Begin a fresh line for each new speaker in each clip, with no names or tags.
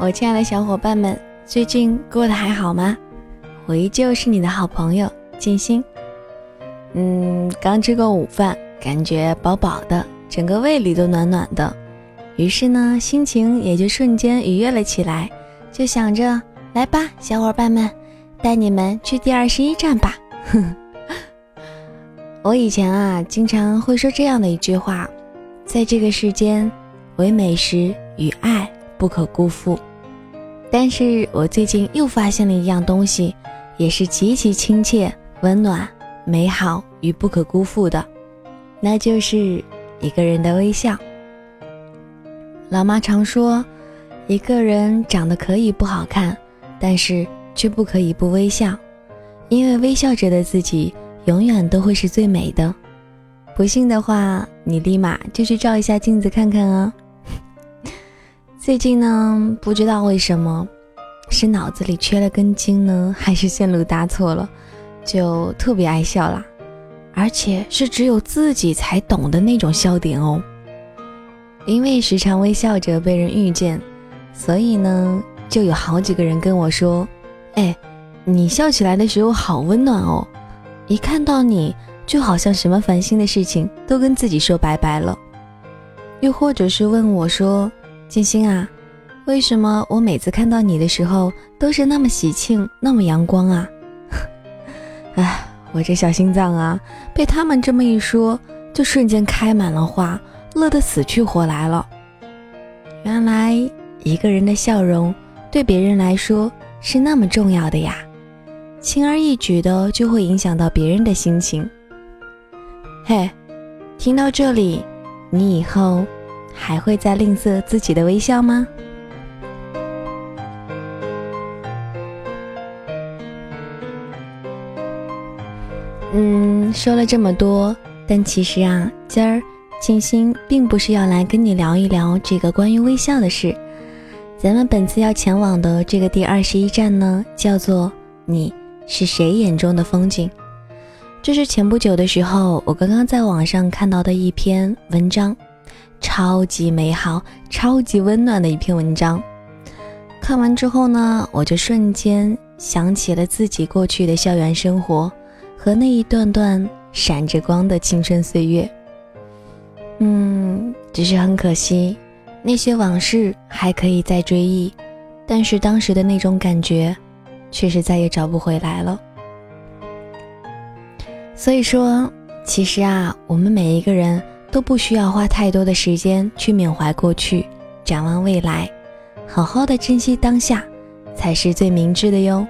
我亲爱的小伙伴们，最近过得还好吗？我依旧是你的好朋友静心。嗯，刚吃过午饭，感觉饱饱的，整个胃里都暖暖的，于是呢，心情也就瞬间愉悦了起来，就想着来吧，小伙伴们，带你们去第二十一站吧。我以前啊，经常会说这样的一句话，在这个世间，唯美食与爱不可辜负。但是我最近又发现了一样东西，也是极其亲切、温暖、美好与不可辜负的，那就是一个人的微笑。老妈常说，一个人长得可以不好看，但是却不可以不微笑，因为微笑着的自己永远都会是最美的。不信的话，你立马就去照一下镜子看看啊。最近呢，不知道为什么，是脑子里缺了根筋呢，还是线路搭错了，就特别爱笑啦，而且是只有自己才懂的那种笑点哦。因为时常微笑着被人遇见，所以呢，就有好几个人跟我说：“哎，你笑起来的时候好温暖哦，一看到你就好像什么烦心的事情都跟自己说拜拜了。”又或者是问我说。静心啊，为什么我每次看到你的时候都是那么喜庆、那么阳光啊？哎，我这小心脏啊，被他们这么一说，就瞬间开满了花，乐得死去活来了。原来一个人的笑容对别人来说是那么重要的呀，轻而易举的就会影响到别人的心情。嘿，听到这里，你以后。还会再吝啬自己的微笑吗？嗯，说了这么多，但其实啊，今儿静心并不是要来跟你聊一聊这个关于微笑的事。咱们本次要前往的这个第二十一站呢，叫做“你是谁眼中的风景”。这是前不久的时候，我刚刚在网上看到的一篇文章。超级美好、超级温暖的一篇文章。看完之后呢，我就瞬间想起了自己过去的校园生活和那一段段闪着光的青春岁月。嗯，只是很可惜，那些往事还可以再追忆，但是当时的那种感觉，却是再也找不回来了。所以说，其实啊，我们每一个人。都不需要花太多的时间去缅怀过去，展望未来，好好的珍惜当下，才是最明智的哟。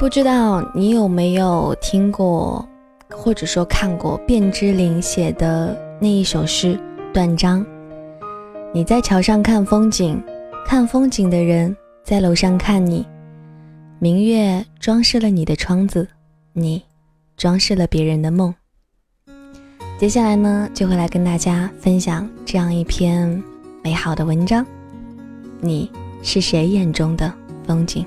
不知道你有没有听过，或者说看过卞之琳写的那一首诗《断章》？你在桥上看风景，看风景的人。在楼上看你，明月装饰了你的窗子，你装饰了别人的梦。接下来呢，就会来跟大家分享这样一篇美好的文章。你是谁眼中的风景？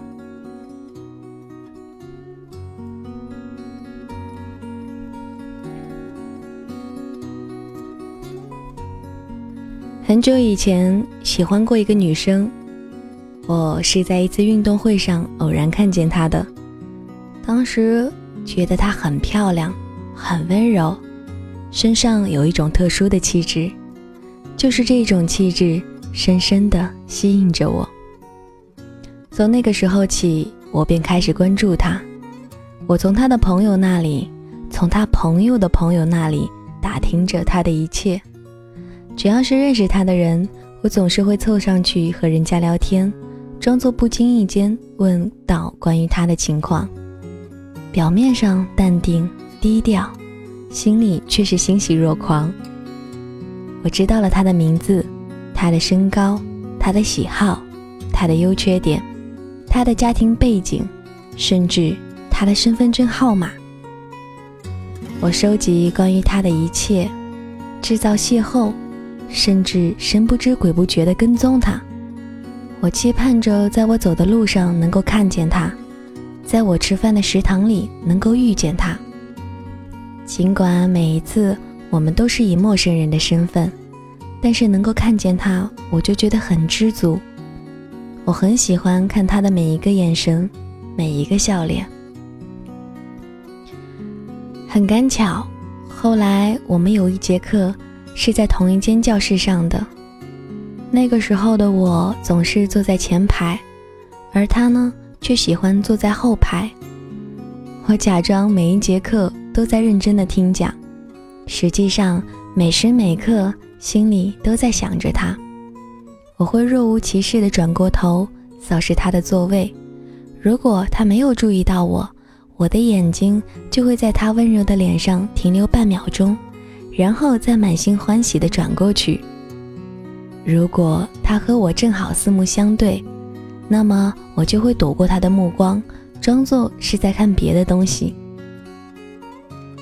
很久以前，喜欢过一个女生。我是在一次运动会上偶然看见她的，当时觉得她很漂亮，很温柔，身上有一种特殊的气质，就是这种气质深深的吸引着我。从那个时候起，我便开始关注她。我从她的朋友那里，从她朋友的朋友那里打听着她的一切。只要是认识她的人，我总是会凑上去和人家聊天。装作不经意间问到关于他的情况，表面上淡定低调，心里却是欣喜若狂。我知道了他的名字，他的身高，他的喜好，他的优缺点，他的家庭背景，甚至他的身份证号码。我收集关于他的一切，制造邂逅，甚至神不知鬼不觉地跟踪他。我期盼着，在我走的路上能够看见他，在我吃饭的食堂里能够遇见他。尽管每一次我们都是以陌生人的身份，但是能够看见他，我就觉得很知足。我很喜欢看他的每一个眼神，每一个笑脸。很赶巧，后来我们有一节课是在同一间教室上的。那个时候的我总是坐在前排，而他呢，却喜欢坐在后排。我假装每一节课都在认真的听讲，实际上每时每刻心里都在想着他。我会若无其事地转过头扫视他的座位，如果他没有注意到我，我的眼睛就会在他温柔的脸上停留半秒钟，然后再满心欢喜地转过去。如果他和我正好四目相对，那么我就会躲过他的目光。装作是在看别的东西，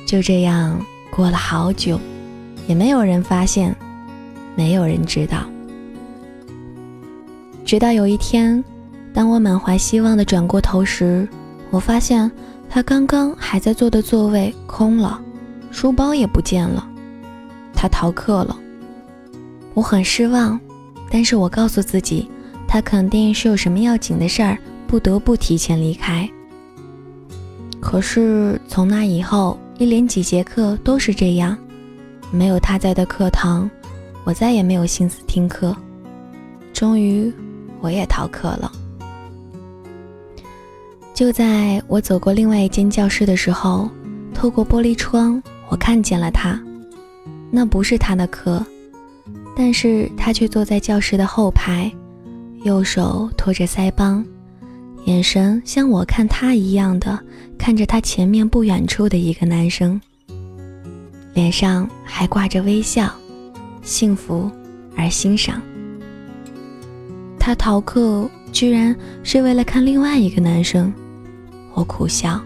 就这样过了好久，也没有人发现，没有人知道。直到有一天，当我满怀希望的转过头时，我发现他刚刚还在坐的座位空了，书包也不见了，他逃课了。我很失望，但是我告诉自己，他肯定是有什么要紧的事儿。不得不提前离开。可是从那以后，一连几节课都是这样，没有他在的课堂，我再也没有心思听课。终于，我也逃课了。就在我走过另外一间教室的时候，透过玻璃窗，我看见了他。那不是他的课，但是他却坐在教室的后排，右手托着腮帮。眼神像我看他一样的看着他前面不远处的一个男生，脸上还挂着微笑，幸福而欣赏。他逃课居然是为了看另外一个男生，我苦笑。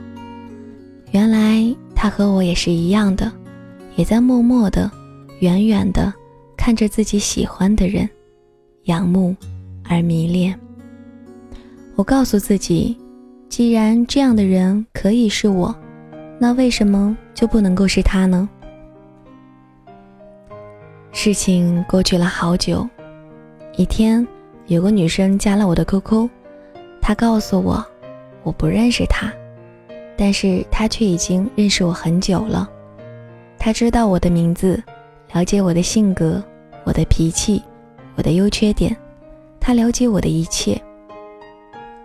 原来他和我也是一样的，也在默默的、远远的看着自己喜欢的人，仰慕而迷恋。我告诉自己，既然这样的人可以是我，那为什么就不能够是他呢？事情过去了好久，一天，有个女生加了我的 QQ，她告诉我，我不认识她，但是她却已经认识我很久了。她知道我的名字，了解我的性格、我的脾气、我的优缺点，他了解我的一切。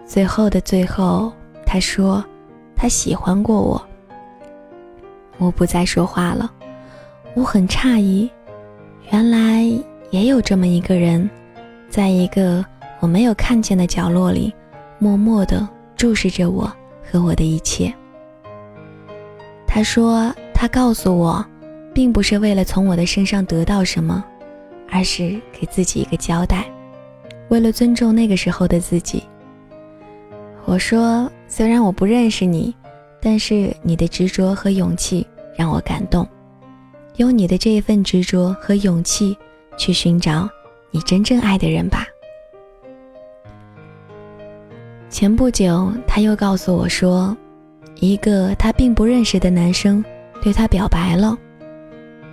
最后的最后，他说：“他喜欢过我。”我不再说话了。我很诧异，原来也有这么一个人，在一个我没有看见的角落里，默默地注视着我和我的一切。他说：“他告诉我，并不是为了从我的身上得到什么，而是给自己一个交代，为了尊重那个时候的自己。”我说：“虽然我不认识你，但是你的执着和勇气让我感动。用你的这一份执着和勇气，去寻找你真正爱的人吧。”前不久，他又告诉我说，一个他并不认识的男生对他表白了。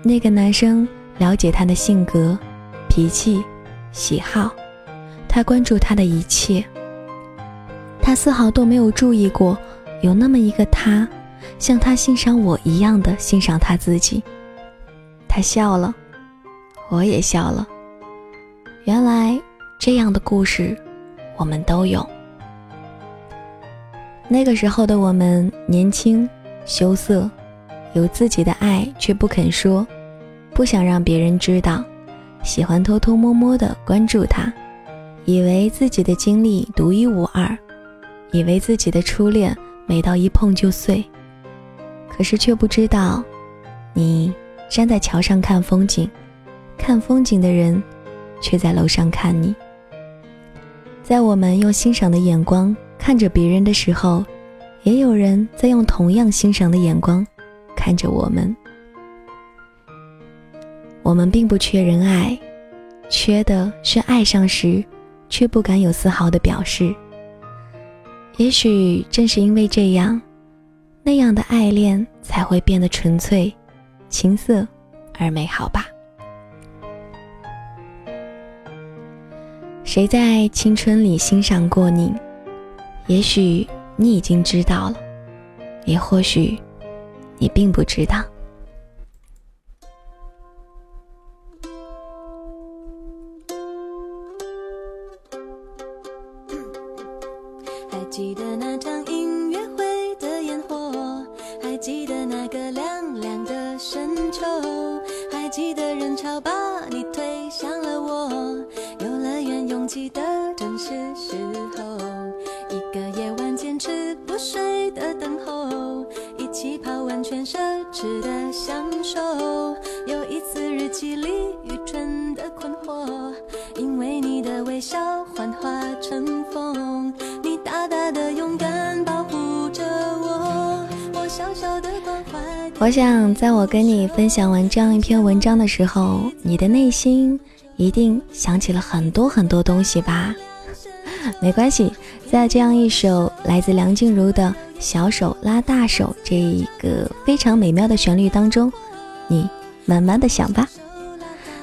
那个男生了解他的性格、脾气、喜好，他关注他的一切。他丝毫都没有注意过，有那么一个他，像他欣赏我一样的欣赏他自己。他笑了，我也笑了。原来这样的故事，我们都有。那个时候的我们年轻、羞涩，有自己的爱却不肯说，不想让别人知道，喜欢偷偷摸摸的关注他，以为自己的经历独一无二。以为自己的初恋美到一碰就碎，可是却不知道，你站在桥上看风景，看风景的人却在楼上看你。在我们用欣赏的眼光看着别人的时候，也有人在用同样欣赏的眼光看着我们。我们并不缺人爱，缺的是爱上时却不敢有丝毫的表示。也许正是因为这样，那样的爱恋才会变得纯粹、青涩而美好吧。谁在青春里欣赏过你？也许你已经知道了，也或许你并不知道。
记得那场音乐会的烟火，还记得那个凉凉的深秋，还记得人潮把你推向了我，游乐园拥挤的正是时候，一个夜晚坚持不睡的等候，一起泡温泉奢侈的享受，有一次日记里
我想，在我跟你分享完这样一篇文章的时候，你的内心一定想起了很多很多东西吧？没关系，在这样一首来自梁静茹的《小手拉大手》这一个非常美妙的旋律当中，你慢慢的想吧。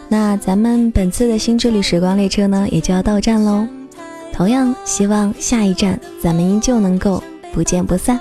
那咱们本次的新之旅时光列车呢，也就要到站喽。同样，希望下一站咱们依旧能够不见不散。